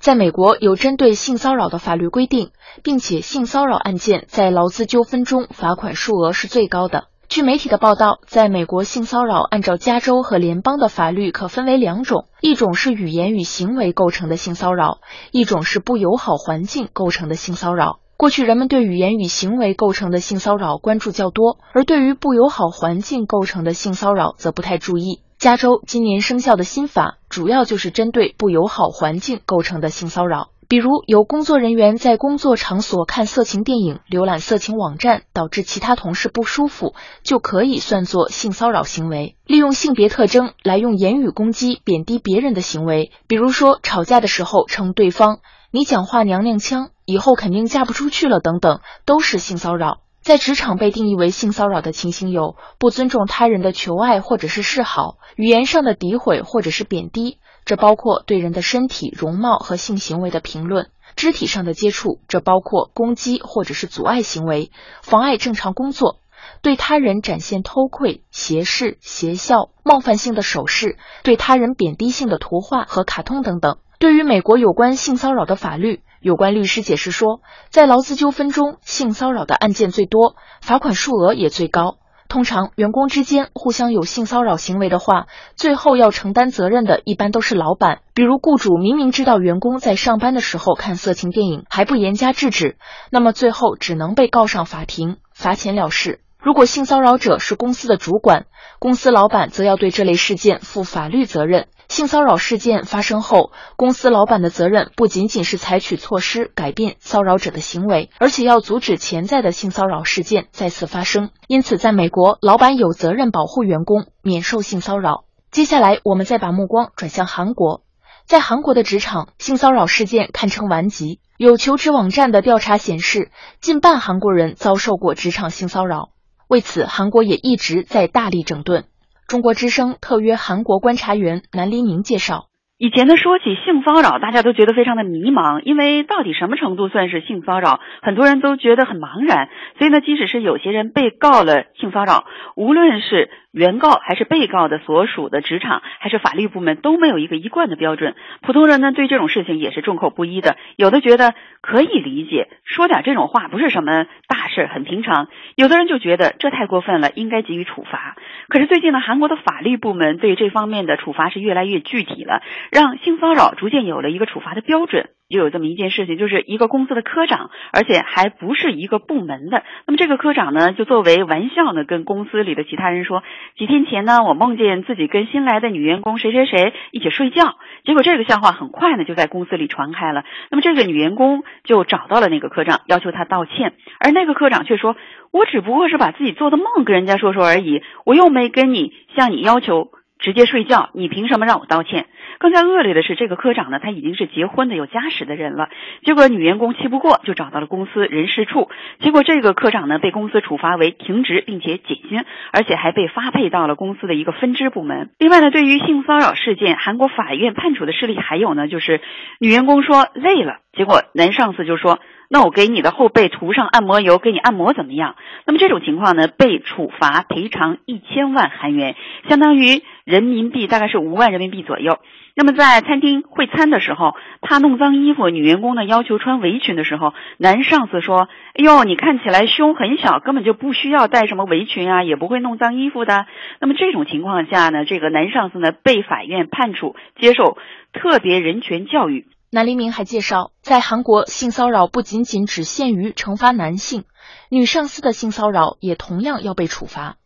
在美国有针对性骚扰的法律规定，并且性骚扰案件在劳资纠纷中罚款数额是最高的。据媒体的报道，在美国性骚扰按照加州和联邦的法律可分为两种，一种是语言与行为构成的性骚扰，一种是不友好环境构成的性骚扰。过去人们对语言与行为构成的性骚扰关注较多，而对于不友好环境构成的性骚扰则不太注意。加州今年生效的新法主要就是针对不友好环境构成的性骚扰，比如有工作人员在工作场所看色情电影、浏览色情网站，导致其他同事不舒服，就可以算作性骚扰行为。利用性别特征来用言语攻击、贬低别人的行为，比如说吵架的时候称对方“你讲话娘娘腔，以后肯定嫁不出去了”等等，都是性骚扰。在职场被定义为性骚扰的情形有：不尊重他人的求爱或者是示好，语言上的诋毁或者是贬低，这包括对人的身体容貌和性行为的评论；肢体上的接触，这包括攻击或者是阻碍行为，妨碍正常工作；对他人展现偷窥、斜视、邪笑、冒犯性的手势，对他人贬低性的图画和卡通等等。对于美国有关性骚扰的法律。有关律师解释说，在劳资纠纷中，性骚扰的案件最多，罚款数额也最高。通常，员工之间互相有性骚扰行为的话，最后要承担责任的一般都是老板。比如，雇主明明知道员工在上班的时候看色情电影，还不严加制止，那么最后只能被告上法庭，罚钱了事。如果性骚扰者是公司的主管，公司老板则要对这类事件负法律责任。性骚扰事件发生后，公司老板的责任不仅仅是采取措施改变骚扰者的行为，而且要阻止潜在的性骚扰事件再次发生。因此，在美国，老板有责任保护员工免受性骚扰。接下来，我们再把目光转向韩国，在韩国的职场性骚扰事件堪称顽疾。有求职网站的调查显示，近半韩国人遭受过职场性骚扰。为此，韩国也一直在大力整顿。中国之声特约韩国观察员南黎明介绍：以前呢，说起性骚扰，大家都觉得非常的迷茫，因为到底什么程度算是性骚扰，很多人都觉得很茫然。所以呢，即使是有些人被告了性骚扰，无论是原告还是被告的所属的职场，还是法律部门都没有一个一贯的标准。普通人呢对这种事情也是众口不一的，有的觉得可以理解，说点这种话不是什么大事，很平常；有的人就觉得这太过分了，应该给予处罚。可是最近呢，韩国的法律部门对这方面的处罚是越来越具体了，让性骚扰逐渐有了一个处罚的标准。就有这么一件事情，就是一个公司的科长，而且还不是一个部门的。那么这个科长呢，就作为玩笑呢，跟公司里的其他人说，几天前呢，我梦见自己跟新来的女员工谁谁谁一起睡觉。结果这个笑话很快呢就在公司里传开了。那么这个女员工就找到了那个科长，要求他道歉，而那个科长却说：“我只不过是把自己做的梦跟人家说说而已，我又没跟你向你要求。”直接睡觉，你凭什么让我道歉？更加恶劣的是，这个科长呢，他已经是结婚的、有家室的人了。结果女员工气不过，就找到了公司人事处。结果这个科长呢，被公司处罚为停职，并且减薪，而且还被发配到了公司的一个分支部门。另外呢，对于性骚扰事件，韩国法院判处的事例还有呢，就是女员工说累了。结果男上司就说：“那我给你的后背涂上按摩油，给你按摩怎么样？”那么这种情况呢，被处罚赔偿一千万韩元，相当于人民币大概是五万人民币左右。那么在餐厅会餐的时候，怕弄脏衣服，女员工呢要求穿围裙的时候，男上司说：“哎呦，你看起来胸很小，根本就不需要带什么围裙啊，也不会弄脏衣服的。”那么这种情况下呢，这个男上司呢被法院判处接受特别人权教育。南黎明还介绍，在韩国，性骚扰不仅仅只限于惩罚男性，女上司的性骚扰也同样要被处罚。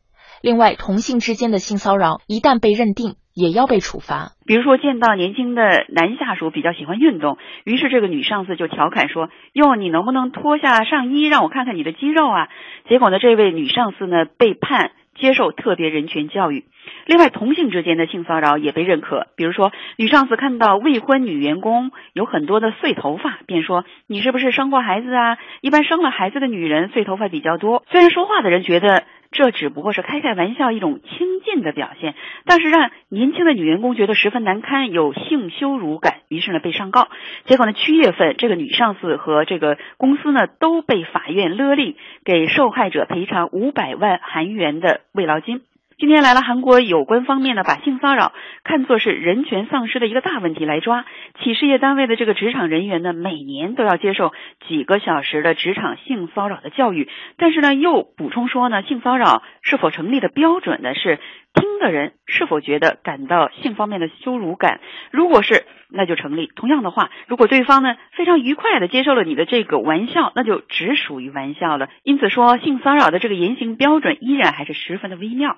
另外，同性之间的性骚扰一旦被认定，也要被处罚。比如说，见到年轻的男下属比较喜欢运动，于是这个女上司就调侃说：“哟，你能不能脱下上衣，让我看看你的肌肉啊？”结果呢，这位女上司呢被判接受特别人权教育。另外，同性之间的性骚扰也被认可。比如说，女上司看到未婚女员工有很多的碎头发，便说：“你是不是生过孩子啊？一般生了孩子的女人碎头发比较多。”虽然说话的人觉得这只不过是开开玩笑，一种亲近的表现，但是让年轻的女员工觉得十分难堪，有性羞辱感，于是呢被上告。结果呢，七月份这个女上司和这个公司呢都被法院勒令给受害者赔偿五百万韩元的慰劳金。今天来了，韩国有关方面呢，把性骚扰看作是人权丧失的一个大问题来抓。企事业单位的这个职场人员呢，每年都要接受几个小时的职场性骚扰的教育。但是呢，又补充说呢，性骚扰是否成立的标准呢，是听的人是否觉得感到性方面的羞辱感。如果是，那就成立。同样的话，如果对方呢非常愉快的接受了你的这个玩笑，那就只属于玩笑了。因此说，性骚扰的这个言行标准依然还是十分的微妙。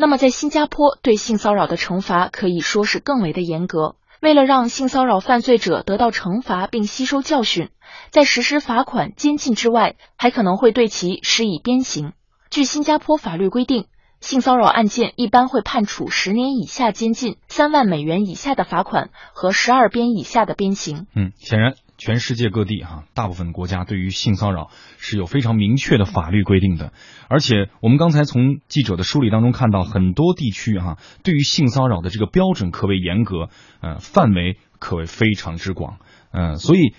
那么，在新加坡对性骚扰的惩罚可以说是更为的严格。为了让性骚扰犯罪者得到惩罚并吸收教训，在实施罚款、监禁之外，还可能会对其施以鞭刑。据新加坡法律规定，性骚扰案件一般会判处十年以下监禁、三万美元以下的罚款和十二鞭以下的鞭刑。嗯，显然。全世界各地哈，大部分国家对于性骚扰是有非常明确的法律规定的，而且我们刚才从记者的梳理当中看到，很多地区哈对于性骚扰的这个标准可谓严格，呃，范围可谓非常之广，嗯，所以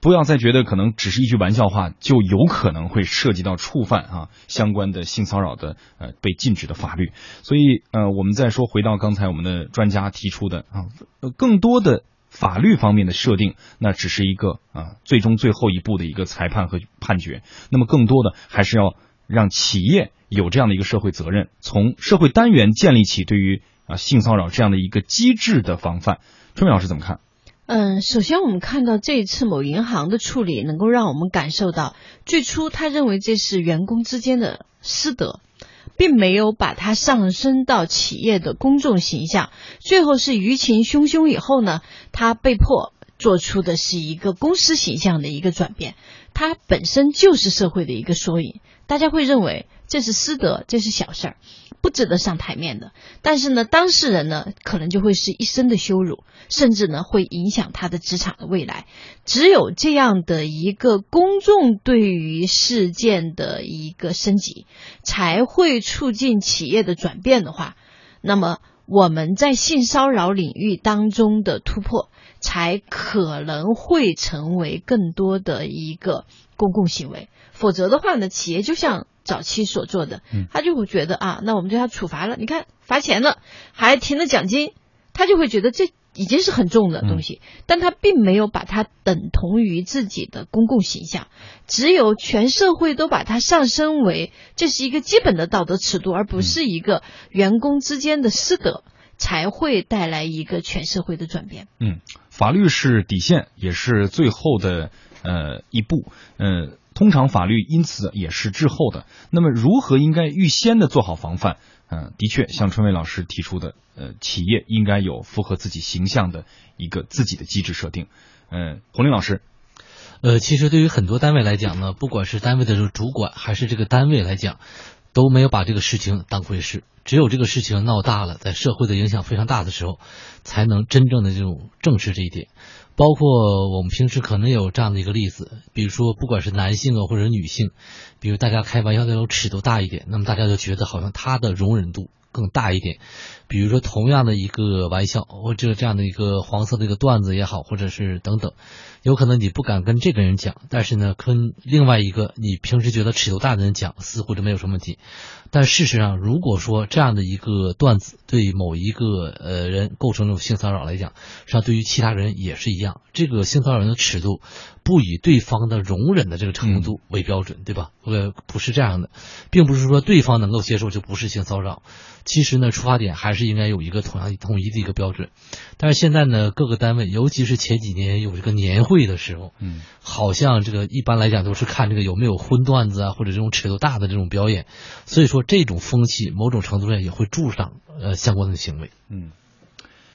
不要再觉得可能只是一句玩笑话就有可能会涉及到触犯啊相关的性骚扰的呃被禁止的法律，所以呃我们再说回到刚才我们的专家提出的啊，更多的。法律方面的设定，那只是一个啊，最终最后一步的一个裁判和判决。那么，更多的还是要让企业有这样的一个社会责任，从社会单元建立起对于啊性骚扰这样的一个机制的防范。春梅老师怎么看？嗯，首先我们看到这一次某银行的处理，能够让我们感受到，最初他认为这是员工之间的私德。并没有把它上升到企业的公众形象，最后是舆情汹汹以后呢，他被迫做出的是一个公司形象的一个转变，它本身就是社会的一个缩影，大家会认为这是私德，这是小事儿。不值得上台面的，但是呢，当事人呢，可能就会是一生的羞辱，甚至呢，会影响他的职场的未来。只有这样的一个公众对于事件的一个升级，才会促进企业的转变的话，那么我们在性骚扰领域当中的突破，才可能会成为更多的一个公共行为。否则的话呢，企业就像。早期所做的，他就会觉得啊，那我们对他处罚了，你看罚钱了，还停了奖金，他就会觉得这已经是很重的东西，但他并没有把它等同于自己的公共形象，只有全社会都把它上升为这是一个基本的道德尺度，而不是一个员工之间的私德，才会带来一个全社会的转变。嗯，法律是底线，也是最后的呃一步，嗯。通常法律因此也是滞后的。那么，如何应该预先的做好防范？嗯，的确，像春伟老师提出的，呃，企业应该有符合自己形象的一个自己的机制设定。嗯，洪林老师，呃，其实对于很多单位来讲呢，不管是单位的这个主管还是这个单位来讲，都没有把这个事情当回事。只有这个事情闹大了，在社会的影响非常大的时候，才能真正的这种正视这一点。包括我们平时可能有这样的一个例子，比如说不管是男性啊或者女性，比如大家开玩笑的时候尺度大一点，那么大家就觉得好像他的容忍度更大一点。比如说，同样的一个玩笑，或者这样的一个黄色的一个段子也好，或者是等等，有可能你不敢跟这个人讲，但是呢，跟另外一个你平时觉得尺度大的人讲，似乎就没有什么问题。但事实上，如果说这样的一个段子对某一个呃人构成这种性骚扰来讲，实际上对于其他人也是一样。这个性骚扰人的尺度不以对方的容忍的这个程度为标准，对吧？呃，不是这样的，并不是说对方能够接受就不是性骚扰。其实呢，出发点还是应该有一个同样统一的一个标准。但是现在呢，各个单位，尤其是前几年有这个年会的时候，嗯，好像这个一般来讲都是看这个有没有荤段子啊，或者这种尺度大的这种表演。所以说，这种风气某种程度上也会助长呃相关的行为。嗯。